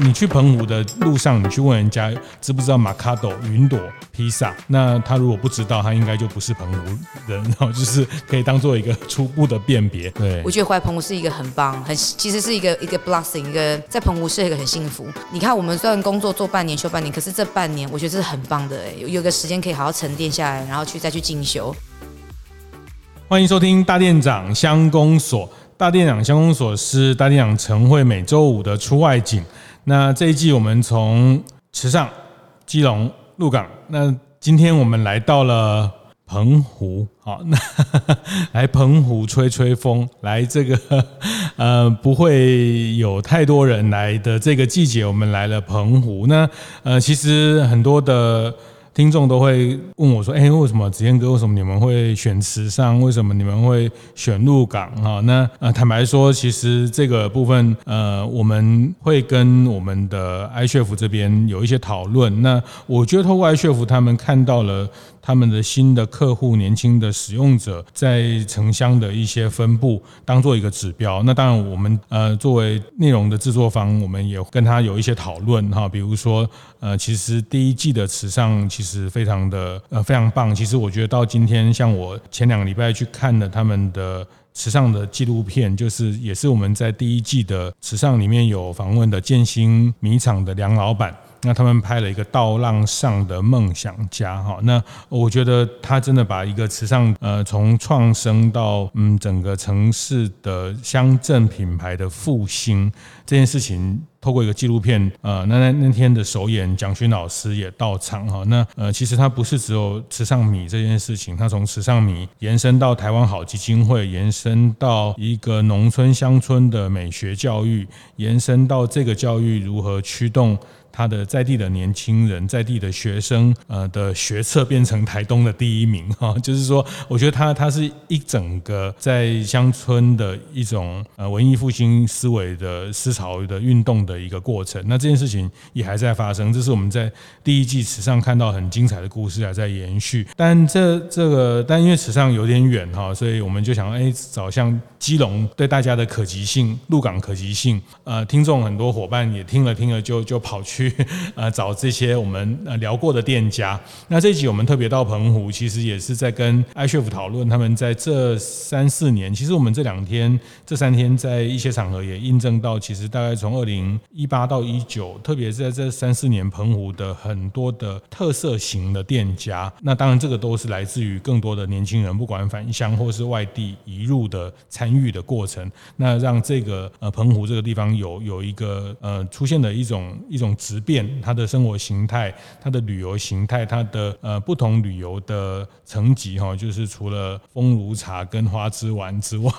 你去澎湖的路上，你去问人家知不知道马卡斗云朵披萨？那他如果不知道，他应该就不是澎湖人，然后就是可以当做一个初步的辨别。对，我觉得回来澎湖是一个很棒，很其实是一个一个 blessing，一个在澎湖是一个很幸福。你看，我们虽然工作做半年休半年，可是这半年我觉得这是很棒的，哎，有有个时间可以好好沉淀下来，然后去再去进修。欢迎收听大店长乡公所，大店长乡公所是大店长晨会每周五的出外景。那这一季我们从池上、基隆、鹿港，那今天我们来到了澎湖，好，那来澎湖吹吹风，来这个 呃不会有太多人来的这个季节，我们来了澎湖。那呃其实很多的。听众都会问我说：“哎，为什么子燕哥？为什么你们会选池上？为什么你们会选入港？哈，那呃，坦白说，其实这个部分，呃，我们会跟我们的 iChef 这边有一些讨论。那我觉得，透过 iChef，他们看到了。”他们的新的客户、年轻的使用者在城乡的一些分布，当做一个指标。那当然，我们呃作为内容的制作方，我们也跟他有一些讨论哈。比如说，呃，其实第一季的池上其实非常的呃非常棒。其实我觉得到今天，像我前两个礼拜去看了他们的池上的纪录片，就是也是我们在第一季的池上里面有访问的建新米厂的梁老板。那他们拍了一个稻浪上的梦想家哈，那我觉得他真的把一个池上呃从创生到嗯整个城市的乡镇品牌的复兴这件事情，透过一个纪录片呃那那那天的首演蒋勋老师也到场哈，那呃其实他不是只有池上米这件事情，他从池上米延伸到台湾好基金会，延伸到一个农村乡村的美学教育，延伸到这个教育如何驱动。他的在地的年轻人，在地的学生，呃的学测变成台东的第一名 哈，就是说，我觉得他他是一整个在乡村的一种呃文艺复兴思维的思潮的运动的一个过程。那这件事情也还在发生，这是我们在第一季史上看到很精彩的故事还在延续。但这这个，但因为史上有点远哈，所以我们就想，哎，找像基隆对大家的可及性，鹿港可及性，呃，听众很多伙伴也听了听了就就跑去。呃找这些我们呃聊过的店家，那这一集我们特别到澎湖，其实也是在跟 iChef 讨论，他们在这三四年，其实我们这两天这三天在一些场合也印证到，其实大概从二零一八到一九，特别是在这三四年澎湖的很多的特色型的店家，那当然这个都是来自于更多的年轻人，不管返乡或是外地移入的参与的过程，那让这个呃澎湖这个地方有有一个呃出现的一种一种。变，它的生活形态，它的旅游形态，它的呃不同旅游的层级哈，就是除了风炉茶跟花枝丸之外，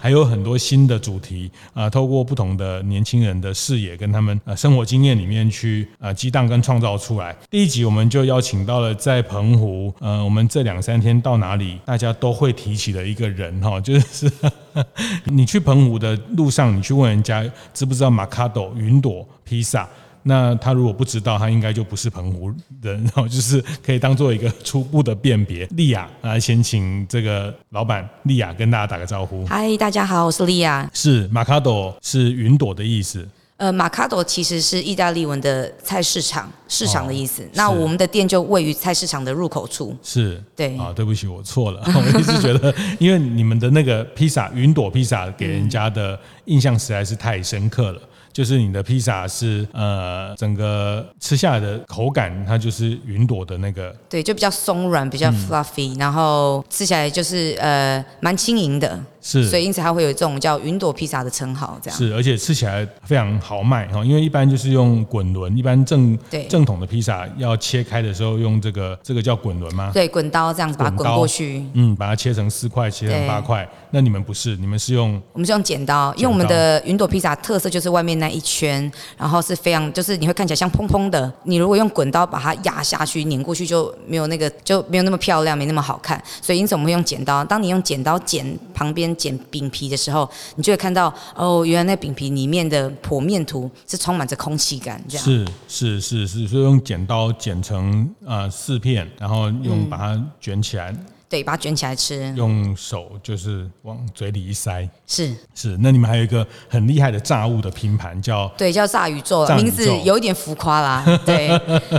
还有很多新的主题啊，透过不同的年轻人的视野跟他们呃生活经验里面去啊激荡跟创造出来。第一集我们就邀请到了在澎湖，呃，我们这两三天到哪里大家都会提起的一个人哈，就是 你去澎湖的路上，你去问人家知不知道马卡朵云朵披萨？那他如果不知道，他应该就不是澎湖人，然后就是可以当做一个初步的辨别。莉亚，来先请这个老板莉亚跟大家打个招呼。嗨，大家好，我是莉亚。是马卡朵是云朵的意思。呃，马卡朵其实是意大利文的菜市场，市场的意思。哦、那我们的店就位于菜市场的入口处。是，对。啊，对不起，我错了。我一直觉得，因为你们的那个披萨云朵披萨给人家的印象实在是太深刻了。就是你的披萨是呃，整个吃下来的口感，它就是云朵的那个，对，就比较松软，比较 fluffy，、嗯、然后吃起来就是呃蛮轻盈的，是，所以因此它会有这种叫云朵披萨的称号，这样是，而且吃起来非常豪迈哈，因为一般就是用滚轮，一般正对正统的披萨要切开的时候用这个这个叫滚轮吗？对，滚刀这样子把它滚过去，嗯，把它切成四块，切成八块。那你们不是，你们是用我们是用剪刀，因为我们的云朵披萨特色就是外面那一圈，然后是非常就是你会看起来像蓬蓬的。你如果用滚刀把它压下去碾过去，就没有那个就没有那么漂亮，没那么好看。所以因此我们会用剪刀。当你用剪刀剪旁边剪饼皮的时候，你就会看到哦，原来那饼皮里面的剖面图是充满着空气感，这样是是是是，所以用剪刀剪成呃四片，然后用把它卷起来。嗯对，把它卷起来吃，用手就是往嘴里一塞。是是，那你们还有一个很厉害的炸物的拼盘，叫对，叫炸宇宙，名字有一点浮夸啦。对，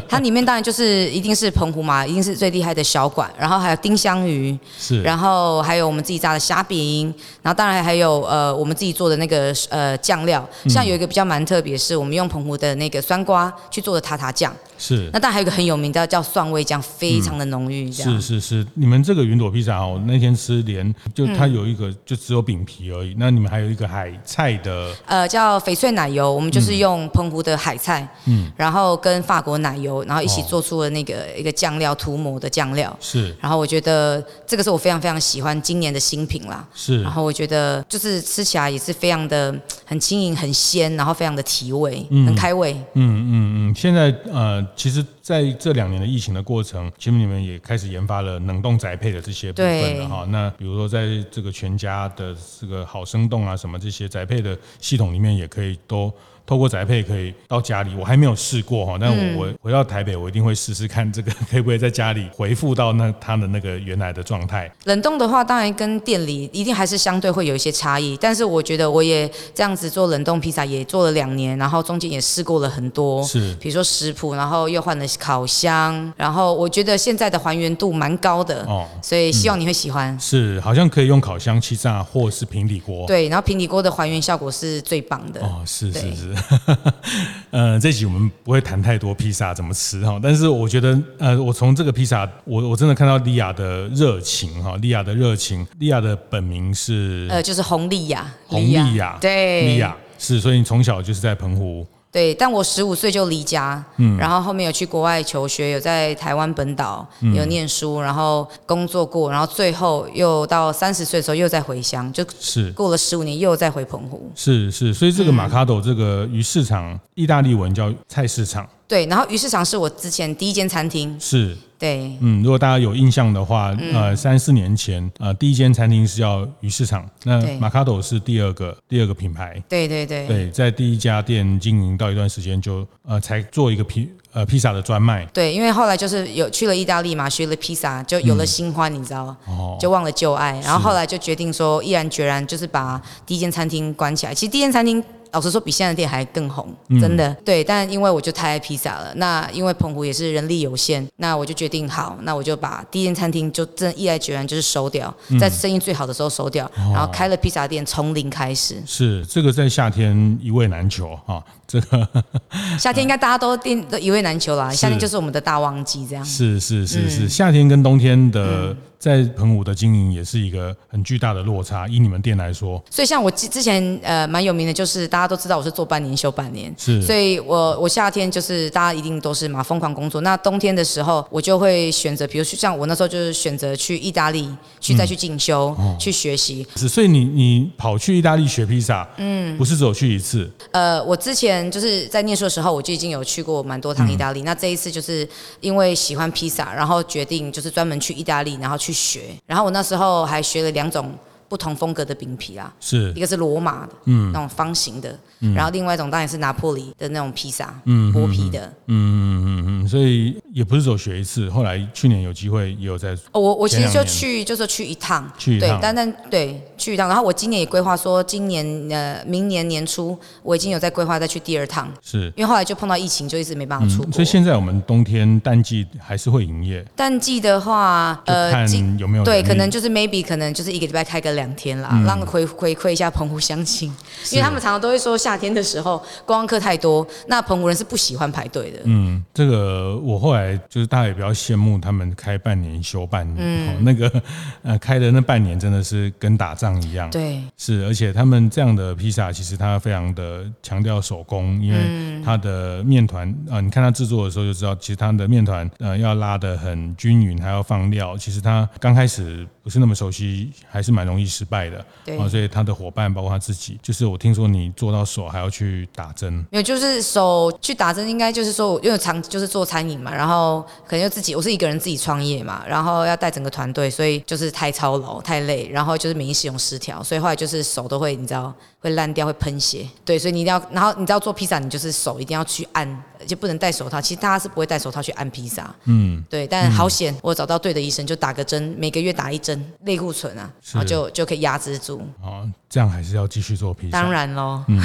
它里面当然就是一定是澎湖嘛，一定是最厉害的小馆，然后还有丁香鱼，是，然后还有我们自己炸的虾饼，然后当然还有呃我们自己做的那个呃酱料，像有一个比较蛮特别，是我们用澎湖的那个酸瓜去做的塔塔酱。是，那当然还有一个很有名的叫蒜味酱，非常的浓郁。这样、嗯、是是是，你们这个云朵披萨哦，那天吃连就它有一个就只有饼皮而已。嗯、那你们还有一个海菜的，呃，叫翡翠奶油，我们就是用澎湖的海菜，嗯，然后跟法国奶油，然后一起做出了那个一个酱料涂抹的酱料。是，然后我觉得这个是我非常非常喜欢今年的新品啦。是，然后我觉得就是吃起来也是非常的很轻盈、很鲜，然后非常的提味，嗯、很开胃。嗯嗯嗯，现在呃，其实。在这两年的疫情的过程，其实你们也开始研发了冷冻宅配的这些部分了哈。那比如说，在这个全家的这个好生动啊，什么这些宅配的系统里面，也可以都。透过宅配可以到家里，我还没有试过哈，但我我回到台北，我一定会试试看这个 可以不可以在家里回复到那它的那个原来的状态。冷冻的话，当然跟店里一定还是相对会有一些差异，但是我觉得我也这样子做冷冻披萨也做了两年，然后中间也试过了很多，是，比如说食谱，然后又换了烤箱，然后我觉得现在的还原度蛮高的哦，所以希望你会喜欢。是，好像可以用烤箱气炸或是平底锅。对，然后平底锅的还原效果是最棒的。哦，是是是。呃，这集我们不会谈太多披萨怎么吃哈，但是我觉得，呃，我从这个披萨，我我真的看到莉亚的热情哈，莉亚的热情，莉亚的本名是呃，就是洪莉亚，洪莉亚，对，莉亚是，所以你从小就是在澎湖。对，但我十五岁就离家，嗯，然后后面有去国外求学，有在台湾本岛有念书，然后工作过，然后最后又到三十岁的时候又再回乡，就是过了十五年又再回澎湖。是是，所以这个马卡斗这个鱼市场，意大利文叫菜市场。对，然后鱼市场是我之前第一间餐厅。是。对，嗯，如果大家有印象的话，嗯、呃，三四年前，呃，第一间餐厅是叫鱼市场，那马卡斗是第二个第二个品牌。对对对，对，在第一家店经营到一段时间就，就呃才做一个披呃披萨的专卖。对，因为后来就是有去了意大利嘛，学了披萨，就有了新欢，嗯、你知道吗？哦，就忘了旧爱，然后后来就决定说，毅然决然就是把第一间餐厅关起来。其实第一间餐厅。老实说，比现在的店还更红，真的。嗯、对，但因为我就太爱披萨了，那因为澎湖也是人力有限，那我就决定好，那我就把第一间餐厅就真的毅然决然就是收掉，嗯、在生意最好的时候收掉，然后开了披萨店，从零开始。是这个在夏天一位难求啊。这 个夏天应该大家都订都一位难求啦，夏天就是我们的大旺季，这样。是是是是，夏天跟冬天的在澎湖的经营也是一个很巨大的落差，以你们店来说。所以像我之之前呃蛮有名的，就是大家都知道我是做半年休半年，是。所以我我夏天就是大家一定都是嘛疯狂工作，那冬天的时候我就会选择，比如像我那时候就是选择去意大利去再去进修去学习。是，所以你你跑去意大利学披萨，嗯，不是只有去一次。呃，我之前。就是在念书的时候，我就已经有去过蛮多趟意大利。嗯、那这一次就是因为喜欢披萨，然后决定就是专门去意大利，然后去学。然后我那时候还学了两种不同风格的饼皮啊，是一个是罗马的，嗯，那种方形的，嗯、然后另外一种当然是拿破里的那种披萨，嗯，薄皮的，嗯嗯嗯嗯，所以。也不是说学一次，后来去年有机会也有在。哦，我我其实就去，就是去一趟，去一趟，对，单单对去一趟。然后我今年也规划说，今年呃明年年初我已经有在规划再去第二趟。是，因为后来就碰到疫情，就一直没办法出国。嗯，所以现在我们冬天淡季还是会营业。淡季的话，呃，看有没有对，可能就是 maybe 可能就是一个礼拜开个两天啦，嗯、让回回馈一下澎湖乡亲，因为他们常常都会说夏天的时候观光客太多，那澎湖人是不喜欢排队的。嗯，这个我后来就是大家也比较。羡慕他们开半年休半年，嗯、那个呃开的那半年真的是跟打仗一样，对，是，而且他们这样的披萨其实它非常的强调手工，因为它的面团啊、呃，你看它制作的时候就知道，其实它的面团呃要拉的很均匀，还要放料，其实它刚开始。不是那么熟悉，还是蛮容易失败的。对啊，所以他的伙伴包括他自己，就是我听说你做到手还要去打针，没有，就是手去打针，应该就是说，因为长就是做餐饮嘛，然后可能就自己，我是一个人自己创业嘛，然后要带整个团队，所以就是太操劳太累，然后就是免疫系统失调，所以后来就是手都会你知道会烂掉会喷血，对，所以你一定要，然后你知道做披萨，你就是手一定要去按。就不能戴手套，其实大家是不会戴手套去按披萨。嗯，对，但好险，我找到对的医生，就打个针，每个月打一针类固醇啊，然后就就可以压制住。哦，这样还是要继续做披萨。当然喽。嗯。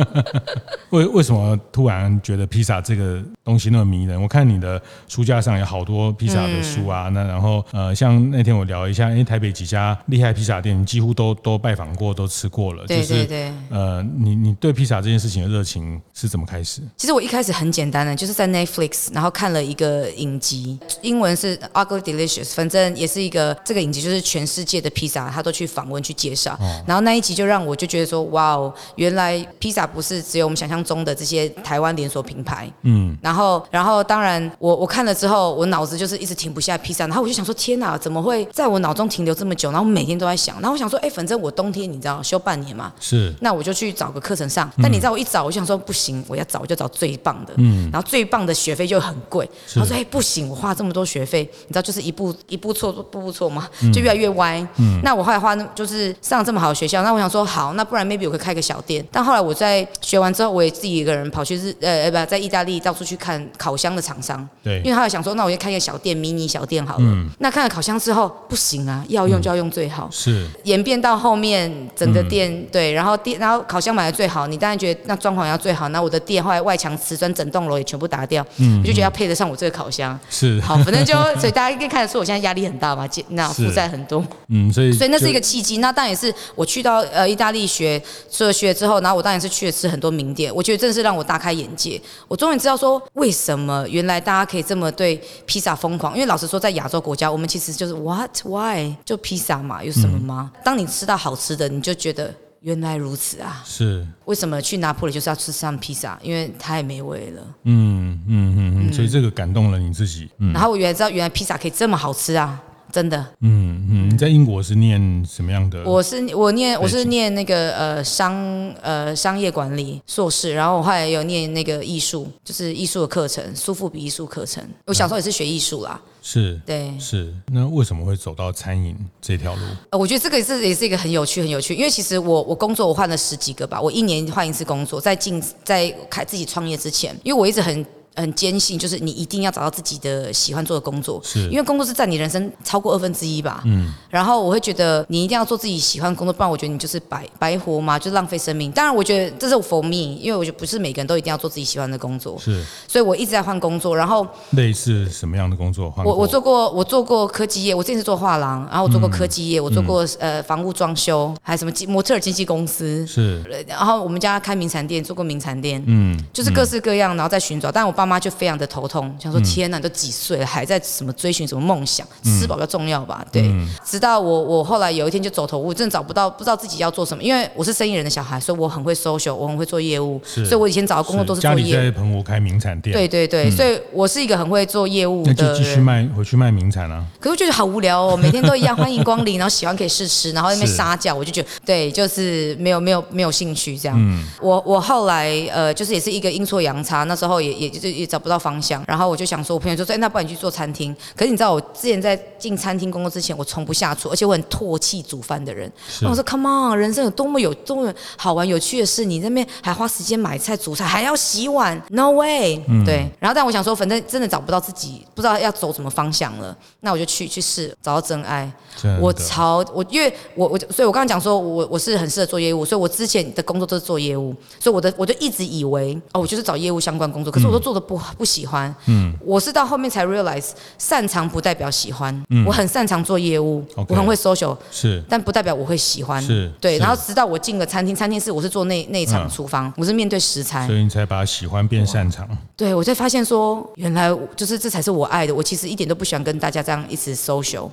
为为什么突然觉得披萨这个东西那么迷人？我看你的书架上有好多披萨的书啊，那然后呃，像那天我聊一下，因为台北几家厉害披萨店，你几乎都都拜访过，都吃过了。对对对。呃，你你对披萨这件事情的热情是怎么开始？其实我一开始很简单的，就是在 Netflix，然后看了一个影集，英文是 Ugly Delicious，反正也是一个这个影集，就是全世界的披萨，他都去访问去介绍。哦、然后那一集就让我就觉得说，哇哦，原来披萨不是只有我们想象中的这些台湾连锁品牌。嗯。然后，然后当然我我看了之后，我脑子就是一直停不下披萨，然后我就想说，天哪，怎么会在我脑中停留这么久？然后我每天都在想，然后我想说，哎，反正我冬天你知道休半年嘛，是，那我就去找个课程上。但你知道我一找，我就想说不行，我要找我就找最棒的。嗯。然后最棒的学费就很贵，他说：“哎，不行，我花这么多学费，你知道，就是一步一步错，步步错嘛，就越来越歪。嗯，那我后来花，就是上这么好的学校，那我想说，好，那不然 maybe 我可以开个小店。但后来我在学完之后，我也自己一个人跑去日，呃，不，在意大利到处去看烤箱的厂商。对，因为他想说，那我就开个小店，迷你小店好了。嗯，那看了烤箱之后，不行啊，要用就要用最好。是，演变到后面整个店，对，然后店，然后烤箱买的最好，你当然觉得那装潢要最好。那我的店后来外墙瓷砖整栋楼也全部打掉。嗯，我就觉得要配得上我这个烤箱，是好，反正就 所以大家应该看得出我现在压力很大嘛，那负债很多，嗯，所以所以那是一个契机。那当然也是我去到呃意大利学，所以学之后，然后我当然是去了吃很多名店，我觉得真的是让我大开眼界。我终于知道说为什么原来大家可以这么对披萨疯狂，因为老实说，在亚洲国家，我们其实就是 what why 就披萨嘛，有什么吗？当你吃到好吃的，你就觉得。原来如此啊！是为什么去拿破仑就是要吃上披萨？因为太美味了。嗯嗯嗯嗯，所以这个感动了你自己。嗯，然后我原来知道，原来披萨可以这么好吃啊！真的。嗯嗯，你在英国是念什么样的？我是我念我是念那个呃商呃商业管理硕士，然后我后来有念那个艺术，就是艺术的课程，苏富比艺术课程。我小时候也是学艺术啦。是，对，是。那为什么会走到餐饮这条路？呃，我觉得这个也是也是一个很有趣很有趣，因为其实我我工作我换了十几个吧，我一年换一次工作，在进在开自己创业之前，因为我一直很。很坚信，就是你一定要找到自己的喜欢做的工作，是因为工作是占你人生超过二分之一吧。嗯，然后我会觉得你一定要做自己喜欢的工作，不然我觉得你就是白白活嘛，就是浪费生命。当然，我觉得这是 for me，因为我觉得不是每个人都一定要做自己喜欢的工作。是，所以我一直在换工作。然后类似什么样的工作？我我做过，我做过科技业，我之前是做画廊，然后我做过科技业，嗯、我做过呃房屋装修，还有什么模特儿经纪公司。是，然后我们家开名产店，做过名产店。嗯，就是各式各样，然后再寻找。但我爸妈就非常的头痛，想说天哪，你都几岁了，还在什么追寻什么梦想？吃饱比较重要吧？对。直到我我后来有一天就走投无路，真的找不到，不知道自己要做什么。因为我是生意人的小孩，所以我很会 social，我很会做业务。所以我以前找的工作都是做业务。家里在澎湖开名产店。对对对，所以我是一个很会做业务的。那就继续卖，回去卖名产啊。可是我觉得好无聊哦，每天都一样，欢迎光临，然后喜欢可以试吃，然后在那边撒娇，我就觉得对，就是没有没有没有兴趣这样。我我后来呃，就是也是一个阴错阳差，那时候也也就也找不到方向，然后我就想说，我朋友就说，哎，那不然你去做餐厅。可是你知道，我之前在进餐厅工作之前，我从不下厨，而且我很唾弃煮饭的人。那我说，Come on，人生有多么有多么好玩有趣的事，你那边还花时间买菜煮菜，还要洗碗，No way。嗯、对。然后，但我想说，反正真的找不到自己，不知道要走什么方向了，那我就去去试，找到真爱。真。我超我，因为我我，所以我刚刚讲说我我是很适合做业务，所以我之前的工作都是做业务，所以我的我就一直以为哦，我就是找业务相关工作，可是我都做的不不喜欢。嗯。我是到后面才 realize，擅长不代表喜欢。嗯，我很擅长做业务，okay, 我很会 social，是，但不代表我会喜欢。是，对。然后直到我进了餐厅，餐厅是我是做内内场厨房，嗯、我是面对食材，所以你才把喜欢变擅长。对，我才发现说，原来就是这才是我爱的。我其实一点都不喜欢跟大家这样一直 social。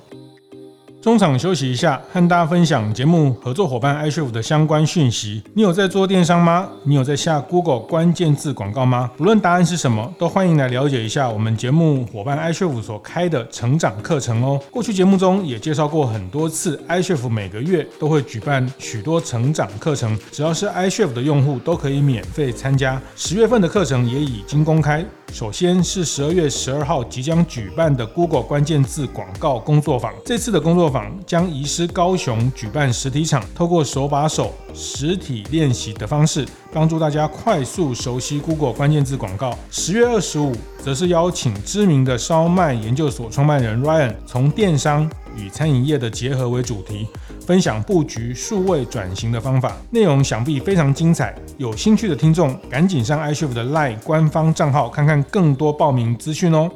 中场休息一下，和大家分享节目合作伙伴 i s h i f 的相关讯息。你有在做电商吗？你有在下 Google 关键字广告吗？不论答案是什么，都欢迎来了解一下我们节目伙伴 i s h i f 所开的成长课程哦。过去节目中也介绍过很多次 i s h i f 每个月都会举办许多成长课程，只要是 i s h i f 的用户都可以免费参加。十月份的课程也已经公开。首先是十二月十二号即将举办的 Google 关键字广告工作坊。这次的工作坊将移师高雄举办实体场，透过手把手实体练习的方式，帮助大家快速熟悉 Google 关键字广告。十月二十五，则是邀请知名的烧麦研究所创办人 Ryan，从电商与餐饮业的结合为主题，分享布局数位转型的方法。内容想必非常精彩，有兴趣的听众赶紧上 iCHEF 的 LINE 官方账号看看更多报名资讯哦。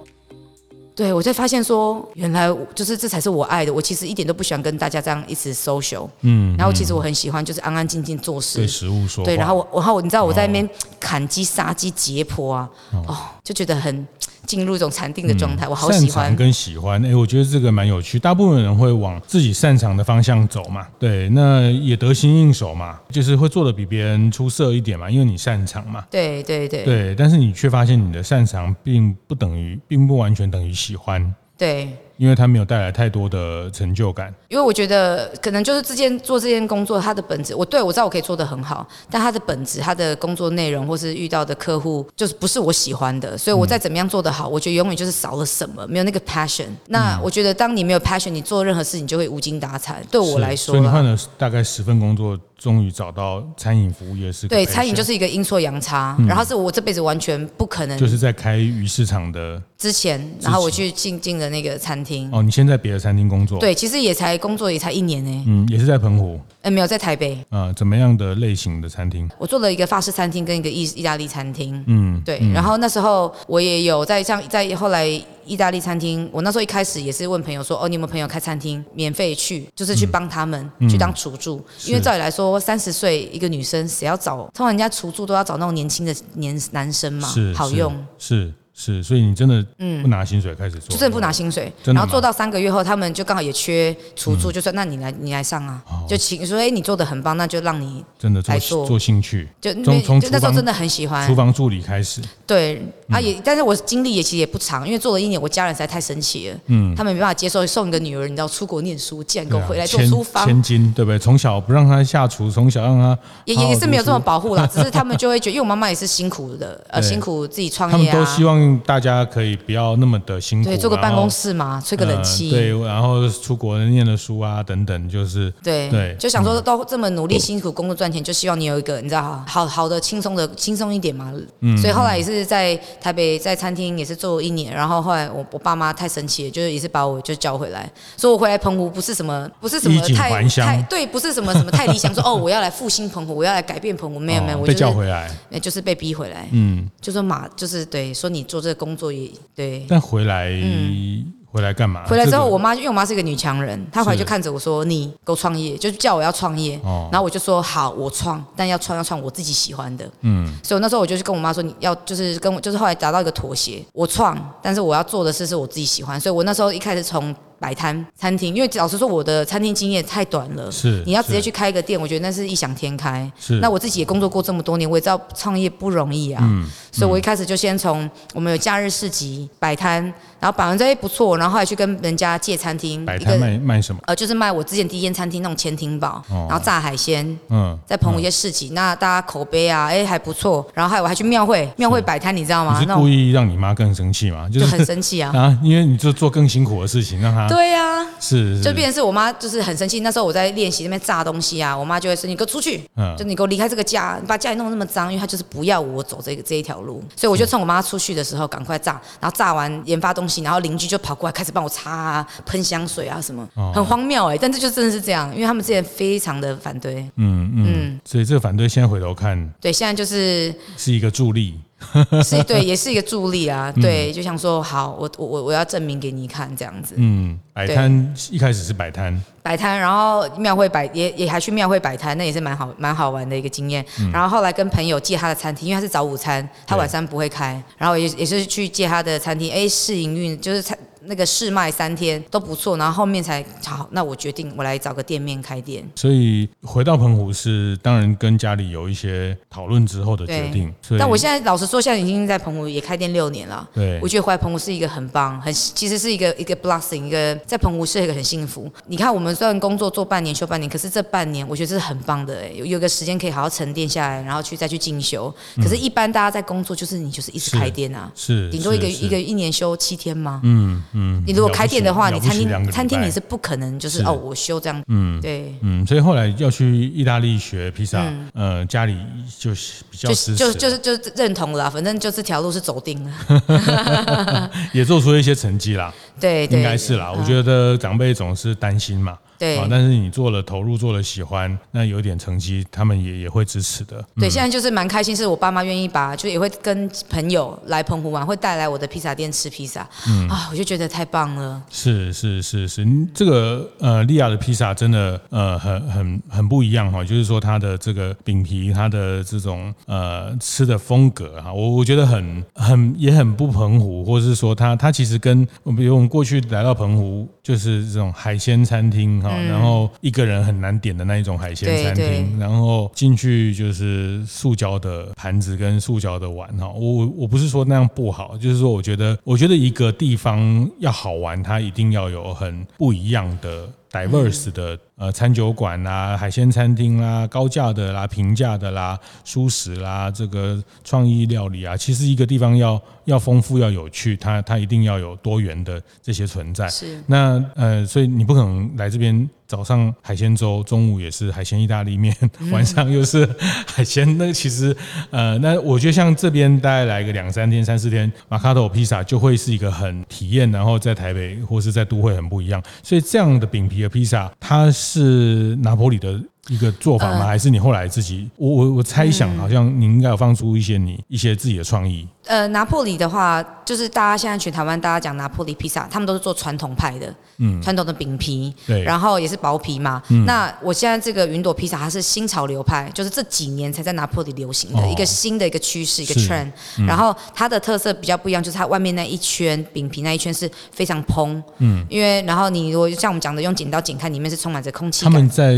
对，我才发现说，原来就是这才是我爱的。我其实一点都不喜欢跟大家这样一直 social，嗯，然后其实我很喜欢就是安安静静做事，对食物说，对，然后我，然后你知道我在那边砍鸡、杀鸡、解剖啊，哦，哦，就觉得很。进入一种禅定的状态，嗯、我好喜欢。擅长跟喜欢，哎，我觉得这个蛮有趣。大部分人会往自己擅长的方向走嘛，对，那也得心应手嘛，就是会做的比别人出色一点嘛，因为你擅长嘛。对对对。对，但是你却发现你的擅长并不等于，并不完全等于喜欢。对。因为它没有带来太多的成就感。因为我觉得可能就是这件做这件工作，它的本质，我对我知道我可以做得很好，但它的本质，它的工作内容或是遇到的客户，就是不是我喜欢的。所以我再怎么样做得好，我觉得永远就是少了什么，没有那个 passion。那我觉得当你没有 passion，你做任何事情就会无精打采。对我来说，所以你换了大概十份工作，终于找到餐饮服务业是。对，餐饮就是一个阴错阳差，然后是我这辈子完全不可能。就是在开鱼市场的之前，然后我去进进了那个餐厅。哦，你现在别。的餐厅工作，对，其实也才工作也才一年呢。嗯，也是在澎湖。呃，没有在台北。呃，怎么样的类型的餐厅？我做了一个法式餐厅跟一个意意大利餐厅。嗯，对。然后那时候我也有在像在后来意大利餐厅，我那时候一开始也是问朋友说，哦，你有没有朋友开餐厅，免费去，就是去帮他们去当厨助。因为照理来说，三十岁一个女生，谁要找？通常人家厨助都要找那种年轻的年男生嘛，好用。是。是，所以你真的嗯。不拿薪水开始做，就真的不拿薪水，然后做到三个月后，他们就刚好也缺厨助，就说那你来，你来上啊，就请说，哎，你做的很棒，那就让你真的做。做兴趣，就从从那时候真的很喜欢。厨房助理开始，对，啊也，但是我经历也其实也不长，因为做了一年，我家人实在太生气了，嗯，他们没办法接受送一个女儿，你知道出国念书，竟然给我回来做厨房，千金对不对？从小不让她下厨，从小让她也也是没有这么保护啦，只是他们就会觉得，因为我妈妈也是辛苦的，呃，辛苦自己创业啊，他们都希望大家可以。不要那么的辛苦，对，做个办公室嘛，吹个冷气，对，然后出国念的书啊等等，就是对对，就想说都这么努力辛苦工作赚钱，就希望你有一个你知道好好的轻松的轻松一点嘛。嗯，所以后来也是在台北在餐厅也是做了一年，然后后来我我爸妈太生气了，就是也是把我就叫回来，说我回来澎湖不是什么不是什么太太对，不是什么什么太理想，说 哦我要来复兴澎湖，我要来改变澎湖，没有没有，我被叫回来，就是被逼回来，嗯，就说马就是对，说你做这个工作也。对，但回来、嗯、回来干嘛？回来之后，我妈因为我妈是一个女强人，她回来就看着我说：“你给我创业，就叫我要创业。”然后我就说：“好，我创，但要创要创我自己喜欢的。”嗯，所以那时候我就去跟我妈说：“你要就是跟我就是后来达到一个妥协，我创，但是我要做的事是我自己喜欢。”所以我那时候一开始从。摆摊餐厅，因为老实说，我的餐厅经验太短了。是，你要直接去开一个店，我觉得那是异想天开。是，那我自己也工作过这么多年，我也知道创业不容易啊。嗯，所以我一开始就先从我们有假日市集摆摊。然后摆完之后不错，然后后来去跟人家借餐厅，摆摊卖卖什么？呃，就是卖我之前第一间餐厅那种潜艇堡，然后炸海鲜，嗯，在澎湖一些市集，那大家口碑啊，哎还不错。然后还有我还去庙会，庙会摆摊，你知道吗？你是故意让你妈更生气吗？就很生气啊！啊，因为你就做更辛苦的事情，让她对呀，是，就变成是我妈就是很生气。那时候我在练习那边炸东西啊，我妈就会说：“你给我出去，嗯。就你给我离开这个家，你把家里弄得那么脏。”因为她就是不要我走这个这一条路，所以我就趁我妈出去的时候赶快炸，然后炸完研发东西，然后邻居就跑。跑过来开始帮我擦啊，喷香水啊什么，很荒谬哎，但这就真的是这样，因为他们之前非常的反对，嗯嗯，所以这个反对现在回头看，对，现在就是是一个助力，是，对，也是一个助力啊，对，就想说好，我我我要证明给你看这样子，嗯，摆摊一开始是摆摊，摆摊，然后庙会摆也也还去庙会摆摊，那也是蛮好蛮好玩的一个经验，然后后来跟朋友借他的餐厅，因为他是早午餐，他晚上不会开，然后也也是去借他的餐厅，哎，试营运就是餐。那个试卖三天都不错，然后后面才好，那我决定我来找个店面开店。所以回到澎湖是当然跟家里有一些讨论之后的决定。但我现在老实说，现在已经在澎湖也开店六年了。对，我觉得回来澎湖是一个很棒，很其实是一个一个 blessing，一个在澎湖是一个很幸福。你看我们虽然工作做半年休半年，可是这半年我觉得这是很棒的，有有个时间可以好好沉淀下来，然后去再去进修。可是，一般大家在工作就是你就是一直开店啊，是顶多一个一个一年休七天吗？嗯嗯。你如果开店的话，你餐厅餐厅你是不可能就是哦我修这样。嗯，对，嗯，所以后来要去意大利学披萨，呃，家里就是比较支持，就就是就认同了，反正就这条路是走定了，也做出了一些成绩啦。对，应该是啦。我觉得长辈总是担心嘛。对，但是你做了投入，做了喜欢，那有点成绩，他们也也会支持的。对，现在就是蛮开心，是我爸妈愿意把，就也会跟朋友来澎湖玩，会带来我的披萨店吃披萨。嗯啊，我就觉得太棒了。是是是是，这个呃利亚的披萨真的呃很很很不一样哈，就是说它的这个饼皮，它的这种呃吃的风格哈，我我觉得很很也很不澎湖，或者是说它它其实跟比如我们过去来到澎湖，就是这种海鲜餐厅哈。然后一个人很难点的那一种海鲜餐厅，然后进去就是塑胶的盘子跟塑胶的碗哈，我我不是说那样不好，就是说我觉得我觉得一个地方要好玩，它一定要有很不一样的 diverse 的。呃，餐酒馆啦，海鲜餐厅啦，高价的啦，平价的啦，蔬食啦，这个创意料理啊，其实一个地方要要丰富要有趣，它它一定要有多元的这些存在。是。那呃，所以你不可能来这边早上海鲜粥，中午也是海鲜意大利面，晚上又是海鲜。那其实呃，那我觉得像这边大概来个两三天、三四天，马卡朵披萨就会是一个很体验，然后在台北或是在都会很不一样。所以这样的饼皮的披萨，它是。是拿坡里的一个做法吗？还是你后来自己？我我我猜想，好像你应该有放出一些你一些自己的创意。呃，拿破里的话，就是大家现在全台湾大家讲拿破里披萨，他们都是做传统派的，嗯，传统的饼皮，对，然后也是薄皮嘛。嗯、那我现在这个云朵披萨，它是新潮流派，就是这几年才在拿破里流行的、哦、一个新的一个趋势，一个 trend。嗯、然后它的特色比较不一样，就是它外面那一圈饼皮那一圈是非常蓬，嗯，因为然后你如果像我们讲的用剪刀剪开，里面是充满着空气。他们在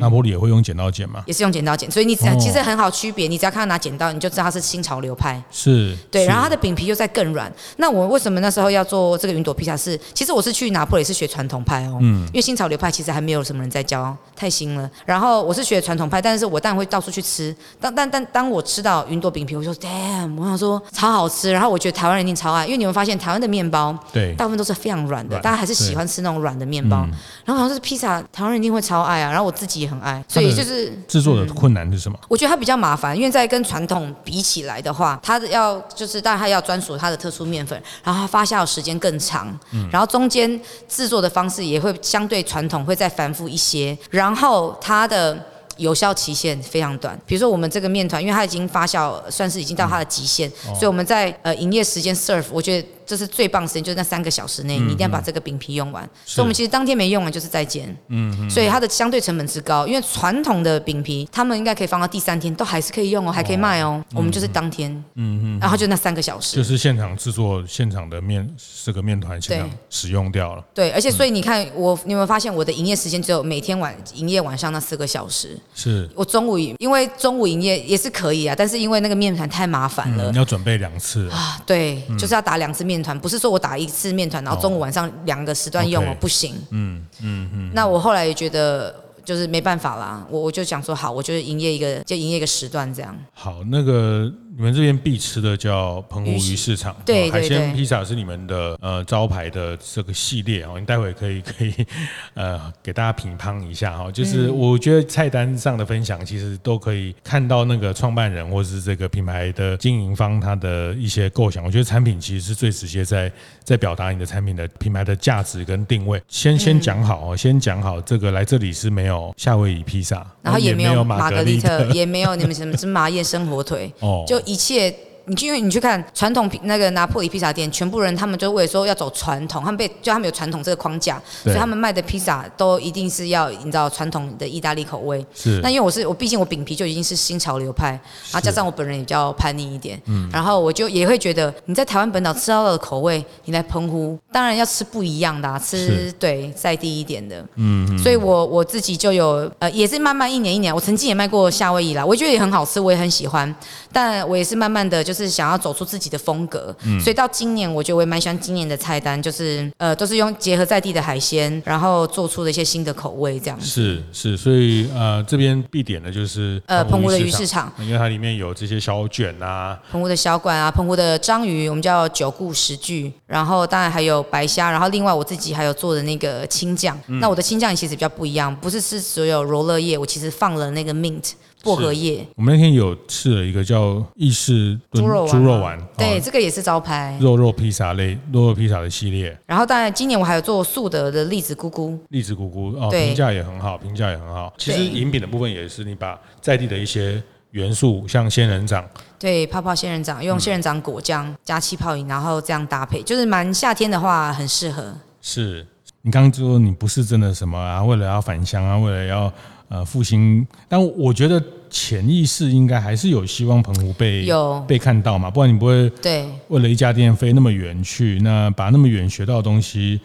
拿破里也会用剪刀剪吗？也是用剪刀剪，所以你只要其实很好区别，你只要看到拿剪刀，你就知道它是新潮流派。是。对，然后它的饼皮又再更软。那我为什么那时候要做这个云朵披萨？是其实我是去拿破里是学传统派哦，嗯，因为新潮流派其实还没有什么人在教，太新了。然后我是学传统派，但是我当然会到处去吃。当但但当我吃到云朵饼皮，我说 damn，我想说超好吃。然后我觉得台湾人一定超爱，因为你会发现台湾的面包对大部分都是非常软的，大家还是喜欢吃那种软的面包。然后好像是披萨，台湾人一定会超爱啊。然后我自己也很爱，所以就是制作的困难是什么？我觉得它比较麻烦，因为在跟传统比起来的话，它要就是当然它要专属它的特殊面粉，然后它发酵的时间更长，嗯，然后中间制作的方式也会相对传统会再繁复一些，然后它的有效期限非常短。比如说我们这个面团，因为它已经发酵，算是已经到它的极限，嗯，所以我们在呃营业时间 serve，我觉得。这是最棒的时间，就是那三个小时内，你一定要把这个饼皮用完。所以，我们其实当天没用完就是再煎。嗯，所以它的相对成本之高，因为传统的饼皮，他们应该可以放到第三天，都还是可以用哦，还可以卖哦。我们就是当天，嗯嗯，然后就那三个小时，就是现场制作现场的面，这个面团现场使用掉了。对，而且所以你看，我你有没有发现我的营业时间只有每天晚营业晚上那四个小时？是我中午因为中午营业也是可以啊，但是因为那个面团太麻烦了，你要准备两次啊，对，就是要打两次面团，不是说我打。一次面团，然后中午晚上两个时段用哦，不行。嗯嗯嗯。那我后来也觉得就是没办法啦，我我就想说好，我就营业一个，就营业一个时段这样。好，那个。你们这边必吃的叫澎湖鱼市场，对，海鲜披萨是你们的呃招牌的这个系列哦。你待会可以可以 呃给大家品尝一下哈。就是我觉得菜单上的分享其实都可以看到那个创办人或是这个品牌的经营方他的一些构想。我觉得产品其实是最直接在在表达你的产品的品牌的价值跟定位。先先讲好哦，先讲好这个来这里是没有夏威夷披萨，然后 也没有玛格丽特，也没有你们什么芝麻叶生火腿哦，就。一切你去因为你去看传统那个拿破里披萨店，全部人他们就为了说要走传统，他们被就他们有传统这个框架，所以他们卖的披萨都一定是要你知道传统的意大利口味。是。那因为我是我毕竟我饼皮就已经是新潮流派，然后加上我本人也比较叛逆一点，嗯，然后我就也会觉得你在台湾本岛吃到的口味，你来澎湖当然要吃不一样的，啊，吃对再低一点的，嗯，所以我我自己就有呃也是慢慢一年一年，我曾经也卖过夏威夷啦，我觉得也很好吃，我也很喜欢，但我也是慢慢的就是想要走出自己的风格，嗯，所以到今年我觉得我也蛮喜欢今年的菜单，就是呃都是用结合在地的海鲜，然后做出了一些新的口味这样子。是是，所以呃这边必点的就是呃澎湖的鱼市场，因为它里面有这些小卷啊，澎湖的小管啊，澎湖的章鱼我们叫九顾十具，然后当然还有白虾，然后另外我自己还有做的那个青酱，嗯、那我的青酱其实比较不一样，不是是所有罗勒叶，我其实放了那个 mint。薄荷叶，我们那天有吃了一个叫意式猪肉猪肉丸，对，这个也是招牌。肉肉披萨类肉肉披萨的系列。然后当然今年我还有做素的的栗子菇菇，栗子菇菇哦，评价也很好，评价也很好。其实饮品的部分也是你把在地的一些元素，像仙人掌，对，泡泡仙人掌，用仙人掌果浆加气泡饮，然后这样搭配，就是蛮夏天的话很适合。是。你刚刚说你不是真的什么啊，为了要返乡啊，为了要。呃，复兴，但我觉得潜意识应该还是有希望澎湖被有被看到嘛，不然你不会对为了一家店飞那么远去，那把那么远学到的东西，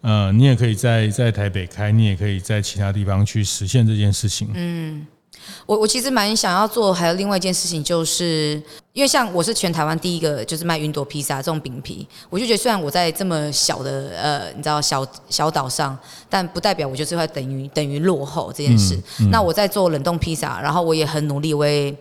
呃，你也可以在在台北开，你也可以在其他地方去实现这件事情。嗯。我我其实蛮想要做，还有另外一件事情，就是因为像我是全台湾第一个就是卖云朵披萨这种饼皮，我就觉得虽然我在这么小的呃，你知道小小岛上，但不代表我就是会等于等于落后这件事。嗯嗯、那我在做冷冻披萨，然后我也很努力，我也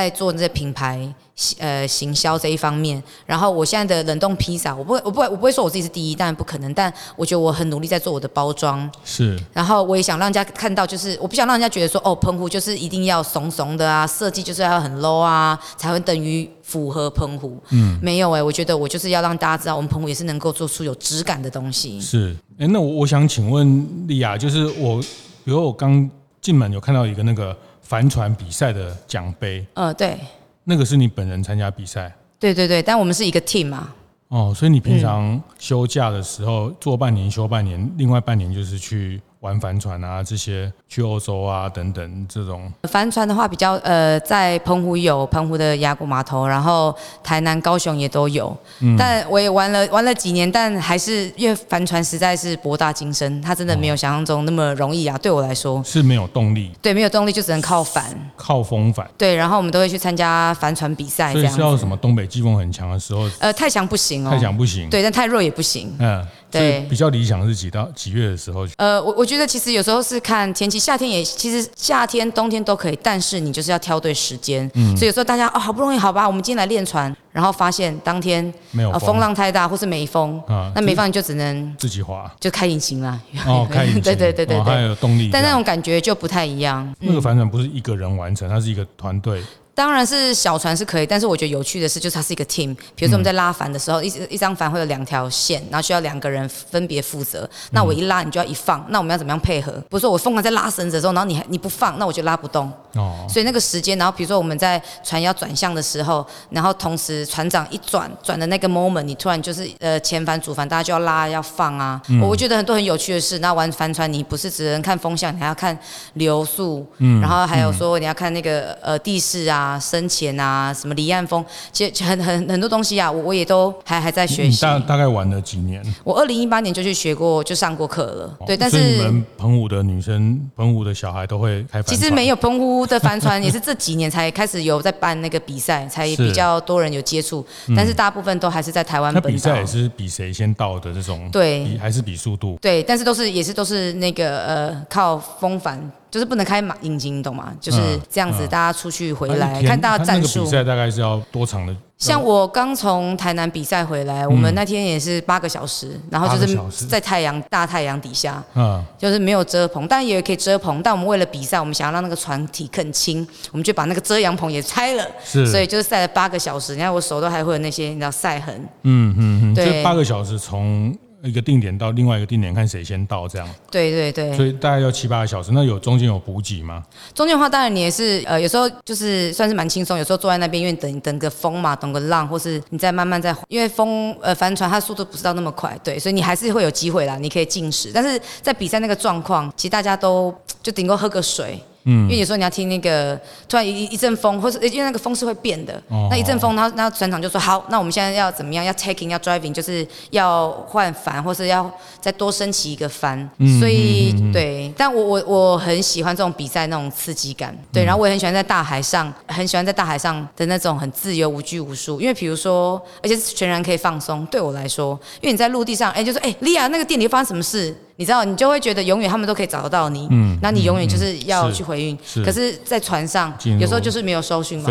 在做这些品牌。呃，行销这一方面，然后我现在的冷冻披萨，我不会，我不会，我不会说我自己是第一，当然不可能，但我觉得我很努力在做我的包装，是，然后我也想让人家看到，就是我不想让人家觉得说，哦，澎湖就是一定要怂怂的啊，设计就是要很 low 啊，才会等于符合澎湖，嗯，没有哎、欸，我觉得我就是要让大家知道，我们澎湖也是能够做出有质感的东西。是，哎，那我我想请问莉亚，就是我，比如我刚进门有看到一个那个帆船比赛的奖杯，呃，对。那个是你本人参加比赛？对对对，但我们是一个 team 嘛。哦，所以你平常休假的时候做半年休半年，另外半年就是去。玩帆船啊，这些去欧洲啊等等这种。帆船的话，比较呃，在澎湖有澎湖的雅古码头，然后台南、高雄也都有。嗯。但我也玩了玩了几年，但还是因为帆船实在是博大精深，它真的没有想象中那么容易啊。对我来说是没有动力。对，没有动力就只能靠帆，靠风帆。对，然后我们都会去参加帆船比赛。所以是要什么东北季风很强的时候？呃，太强不行哦。太强不行。对，但太弱也不行。嗯。对，比较理想是几到几月的时候？呃，我我觉得其实有时候是看天气，夏天也其实夏天、冬天都可以，但是你就是要挑对时间。嗯，所以有时候大家哦，好不容易好吧，我们今天来练船，然后发现当天没有风，风浪太大，或是没风啊，那没风你就只能自己划，就开引擎了。哦，开引擎，对对对对对，还有动力，但那种感觉就不太一样。那个帆船不是一个人完成，它是一个团队。当然是小船是可以，但是我觉得有趣的是，就是它是一个 team。比如说我们在拉帆的时候，一一张帆会有两条线，然后需要两个人分别负责。那我一拉，你就要一放。那我们要怎么样配合？不是说我疯狂在拉绳子的时候，然后你还你不放，那我就拉不动。哦。所以那个时间，然后比如说我们在船要转向的时候，然后同时船长一转转的那个 moment，你突然就是呃前帆主帆大家就要拉要放啊。嗯。我觉得很多很有趣的事。那玩帆船，你不是只能看风向，你还要看流速。嗯。然后还有说你要看那个呃地势啊深浅啊。啊，什么离岸风，其实很很很多东西啊，我我也都还还在学习。大大概玩了几年？我二零一八年就去学过，就上过课了。哦、对，但是你们澎湖的女生、澎湖的小孩都会开？其实没有，澎湖的帆船也是这几年才开始有在办那个比赛，才比较多人有接触。但是大部分都还是在台湾。那比赛也是比谁先到的这种？对，还是比速度？对，但是都是也是都是那个呃靠风帆。就是不能开马引擎，你懂吗？就是这样子，大家出去回来、嗯嗯、看大家战术。比赛大概是要多长的？像我刚从台南比赛回来，嗯、我们那天也是八个小时，然后就是在太阳大太阳底下，嗯，就是没有遮棚，但也可以遮棚。但我们为了比赛，我们想要让那个船体更轻，我们就把那个遮阳棚也拆了，是，所以就是晒了八个小时。你看我手都还会有那些你知道晒痕，嗯嗯嗯，对，八个小时从一个定点到另外一个定点，看谁先到这样。对对对。所以大概要七八个小时。那有中间有补给吗？中间的话，当然你也是呃，有时候就是算是蛮轻松，有时候坐在那边，因为等等个风嘛，等个浪，或是你再慢慢再，因为风呃帆船它速度不是到那么快，对，所以你还是会有机会啦，你可以进食。但是在比赛那个状况，其实大家都就顶多喝个水。嗯，因为有时候你要听那个突然一一阵风，或是因为那个风是会变的，哦、那一阵风，他那船长就说好，那我们现在要怎么样？要 taking，要 driving，就是要换帆，或是要再多升起一个帆。嗯、所以嗯嗯嗯对，但我我我很喜欢这种比赛那种刺激感，对，然后我也很喜欢在大海上，很喜欢在大海上的那种很自由无拘无束。因为比如说，而且是全然可以放松。对我来说，因为你在陆地上，哎，就说哎，莉亚那个店里发生什么事？你知道，你就会觉得永远他们都可以找得到你，嗯，那你永远就是要去回应。可是，在船上有时候就是没有收讯嘛。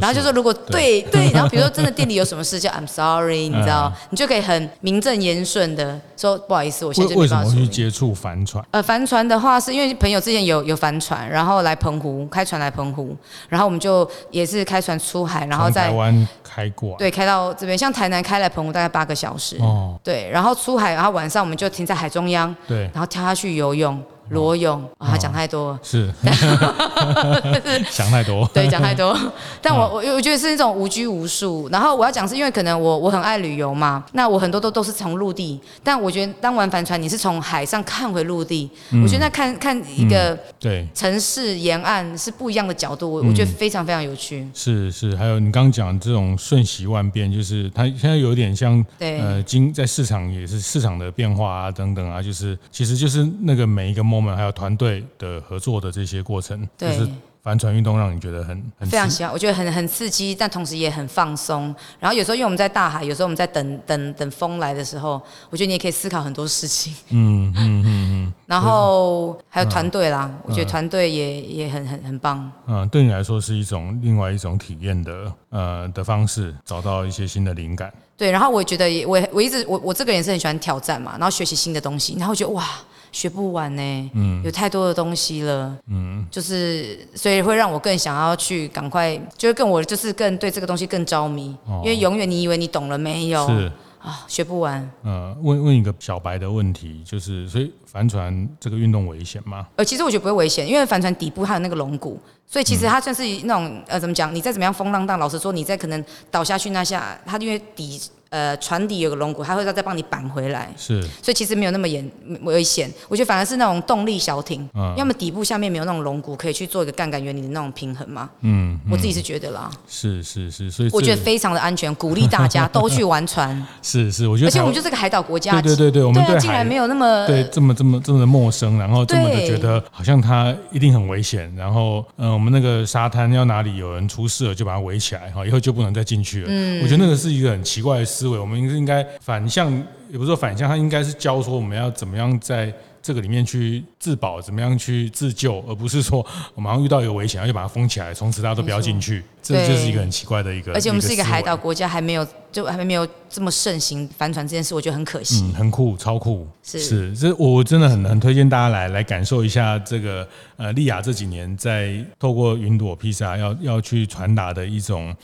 然后就说如果对对，然后比如说真的店里有什么事，叫 I'm sorry，你知道，你就可以很名正言顺的说不好意思，我现在。为什么去接触帆船？呃，帆船的话是因为朋友之前有有帆船，然后来澎湖开船来澎湖，然后我们就也是开船出海，然后在台湾开过，对，开到这边，像台南开来澎湖大概八个小时，哦，对，然后出海，然后晚上我们就停在海中央。对，然后跳下去游泳。裸泳啊，讲太多。是，想太多，对，讲太多。但我我我觉得是那种无拘无束。然后我要讲是因为可能我我很爱旅游嘛，那我很多都都是从陆地。但我觉得当玩帆船，你是从海上看回陆地，我觉得那看看一个对。城市沿岸是不一样的角度，我我觉得非常非常有趣。是是，还有你刚刚讲这种瞬息万变，就是它现在有点像对呃，经在市场也是市场的变化啊等等啊，就是其实就是那个每一个 moment 还有团队的合作的这些过程，对就是帆船运动让你觉得很很非常喜欢，我觉得很很刺激，但同时也很放松。然后有时候因为我们在大海，有时候我们在等等等风来的时候，我觉得你也可以思考很多事情。嗯嗯嗯嗯。然后还有团队啦，嗯、我觉得团队也也很很很棒。嗯，对你来说是一种另外一种体验的呃的方式，找到一些新的灵感。对，然后我也觉得我我一直我我这个人是很喜欢挑战嘛，然后学习新的东西，然后我觉得哇。学不完呢，嗯，有太多的东西了，嗯，就是所以会让我更想要去赶快，就是更我就是更对这个东西更着迷，哦、因为永远你以为你懂了没有？是啊，学不完。嗯，问问一个小白的问题，就是所以帆船这个运动危险吗？呃，其实我觉得不会危险，因为帆船底部它有那个龙骨，所以其实它算是那种呃怎么讲？你再怎么样风浪大，老实说，你在可能倒下去那下，它因为底。呃，船底有个龙骨，它会再再帮你绑回来，是，所以其实没有那么严危险。我觉得反而是那种动力小艇，嗯，要么底部下面没有那种龙骨，可以去做一个杠杆原理的那种平衡嘛。嗯，我自己是觉得啦。是是是，所以我觉得非常的安全，鼓励大家都去玩船。是是，我觉得，而且我们就是个海岛国家，对对对对，我们对竟然没有那么对这么这么这么的陌生，然后这么的觉得好像它一定很危险，然后嗯，我们那个沙滩要哪里有人出事了就把它围起来哈，以后就不能再进去了。嗯，我觉得那个是一个很奇怪的思维，我们应该。反向也不是说反向，它应该是教说我们要怎么样在这个里面去自保，怎么样去自救，而不是说 我们马上遇到一个危险，然后就把它封起来，从此大家都不要进去。这就是一个很奇怪的一个。而且我们是一个海岛国家，还没有就还没有这么盛行帆船这件事，我觉得很可惜。嗯，很酷，超酷。是是，这我真的很很推荐大家来来感受一下这个呃利亚这几年在透过云朵披萨要要去传达的一种。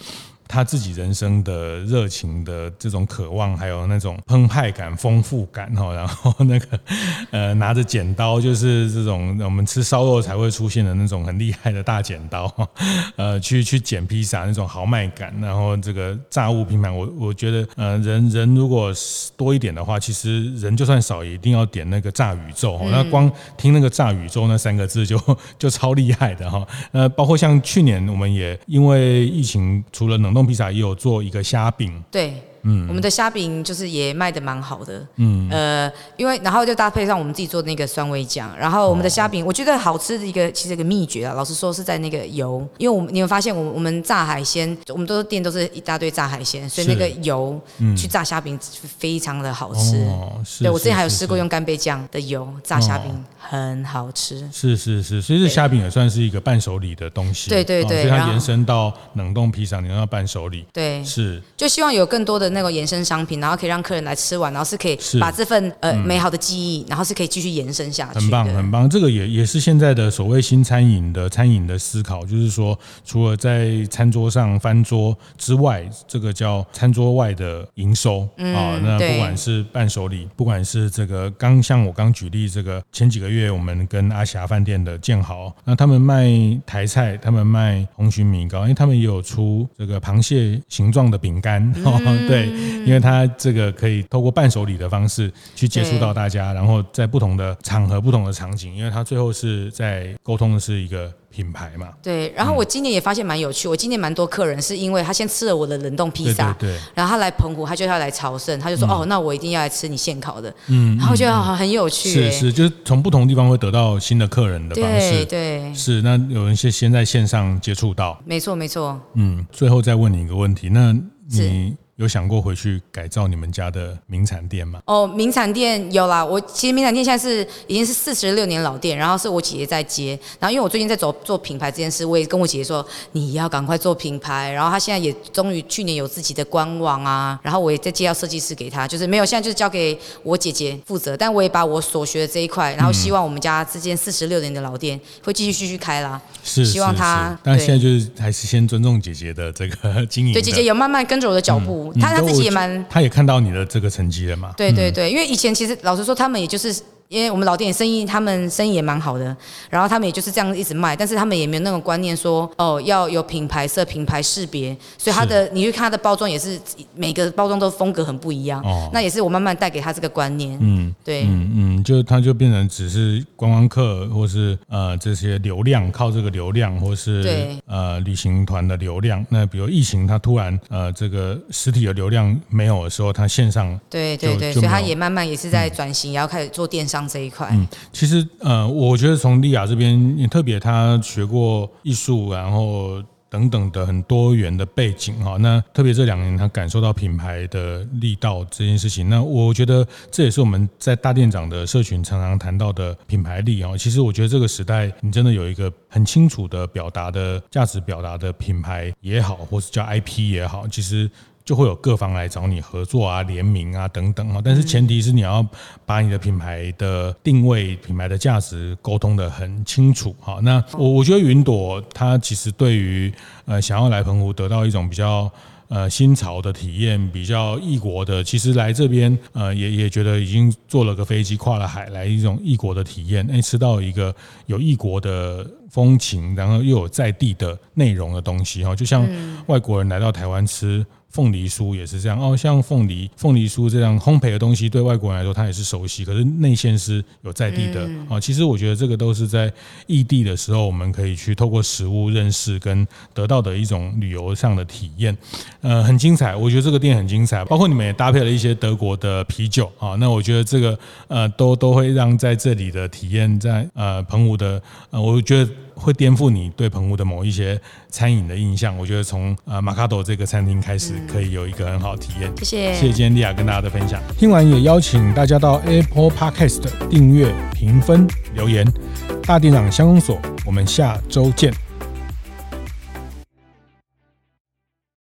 他自己人生的热情的这种渴望，还有那种澎湃感、丰富感哈，然后那个 呃拿着剪刀，就是这种我们吃烧肉才会出现的那种很厉害的大剪刀，呃，去去剪披萨那种豪迈感，然后这个炸物拼盘，我我觉得呃人人如果多一点的话，其实人就算少也一定要点那个炸宇宙，那光听那个炸宇宙那三个字就 就超厉害的哈，呃，包括像去年我们也因为疫情，除了冷冻披萨也有做一个虾饼，对。嗯，我们的虾饼就是也卖的蛮好的，嗯，呃，因为然后就搭配上我们自己做的那个酸味酱，然后我们的虾饼，我觉得好吃的一个其实一个秘诀啊，老实说是在那个油，因为我们你们发现我们我们炸海鲜，我们都是店都是一大堆炸海鲜，所以那个油去炸虾饼非常的好吃。哦，是。对，我之前还有试过用干贝酱的油炸虾饼，很好吃。是是是，所以这虾饼也算是一个伴手礼的东西。对对对，所以它延伸到冷冻披萨，你让它伴手礼。对，是。就希望有更多的。那个延伸商品，然后可以让客人来吃完，然后是可以把这份呃美好的记忆，然后是可以继续延伸下去。很棒，很棒。这个也也是现在的所谓新餐饮的餐饮的思考，就是说，除了在餐桌上翻桌之外，这个叫餐桌外的营收啊。那不管是伴手礼，不管是这个刚像我刚举例这个前几个月我们跟阿霞饭店的建豪，那他们卖台菜，他们卖红曲米糕，因为他们也有出这个螃蟹形状的饼干，嗯、对，因为他这个可以透过伴手礼的方式去接触到大家，然后在不同的场合、不同的场景，因为他最后是在沟通的是一个。品牌嘛，对。然后我今年也发现蛮有趣，我今年蛮多客人是因为他先吃了我的冷冻披萨，对，然后他来澎湖，他就要来朝圣，他就说哦，那我一定要来吃你现烤的，嗯，然后觉得很有趣，是是，就是从不同地方会得到新的客人的方式，对，是。那有人先先在线上接触到，没错没错，嗯。最后再问你一个问题，那你？有想过回去改造你们家的名产店吗？哦，名产店有啦。我其实名产店现在是已经是四十六年老店，然后是我姐姐在接。然后因为我最近在走做品牌这件事，我也跟我姐姐说，你要赶快做品牌。然后她现在也终于去年有自己的官网啊。然后我也在介绍设计师给她，就是没有，现在就是交给我姐姐负责。但我也把我所学的这一块，然后希望我们家这间四十六年的老店会继续继续开啦。是，希望她。但现在就是还是先尊重姐姐的这个经营。对，姐姐有慢慢跟着我的脚步。嗯他他自己也蛮，他也看到你的这个成绩了嘛？对对对，因为以前其实老实说，他们也就是。因为我们老店生意，他们生意也蛮好的，然后他们也就是这样一直卖，但是他们也没有那种观念说，哦，要有品牌色、品牌识别，所以他的你去看他的包装也是每个包装都风格很不一样。哦，那也是我慢慢带给他这个观念。嗯，对，嗯嗯，就他就变成只是观光客，或是呃这些流量靠这个流量，或是对呃旅行团的流量。那比如疫情，他突然呃这个实体的流量没有的时候，他线上对对对，所以他也慢慢也是在转型，也要开始做电商。这一块，嗯，其实呃，我觉得从莉亚这边，特别她学过艺术，然后等等的很多元的背景哈。那特别这两年，她感受到品牌的力道这件事情，那我觉得这也是我们在大店长的社群常常谈到的品牌力啊。其实我觉得这个时代，你真的有一个很清楚的表达的价值表达的品牌也好，或是叫 IP 也好，其实。就会有各方来找你合作啊、联名啊等等啊，但是前提是你要把你的品牌的定位、品牌的价值沟通的很清楚。好，那我我觉得云朵它其实对于呃想要来澎湖得到一种比较呃新潮的体验，比较异国的，其实来这边呃也也觉得已经坐了个飞机跨了海来一种异国的体验，哎，吃到一个有异国的风情，然后又有在地的内容的东西哈，就像外国人来到台湾吃。凤梨酥也是这样哦，像凤梨凤梨酥这样烘焙的东西，对外国人来说他也是熟悉。可是内馅是有在地的啊。其实我觉得这个都是在异地的时候，我们可以去透过食物认识跟得到的一种旅游上的体验，呃，很精彩。我觉得这个店很精彩，包括你们也搭配了一些德国的啤酒啊。那我觉得这个呃，都都会让在这里的体验，在呃澎湖的呃，我觉得。会颠覆你对澎湖的某一些餐饮的印象。我觉得从呃马卡朵这个餐厅开始，可以有一个很好的体验。谢谢，谢谢今天莉亚跟大家的分享。听完也邀请大家到 Apple Podcast 订阅、评分、留言。大店长相公所，我们下周见。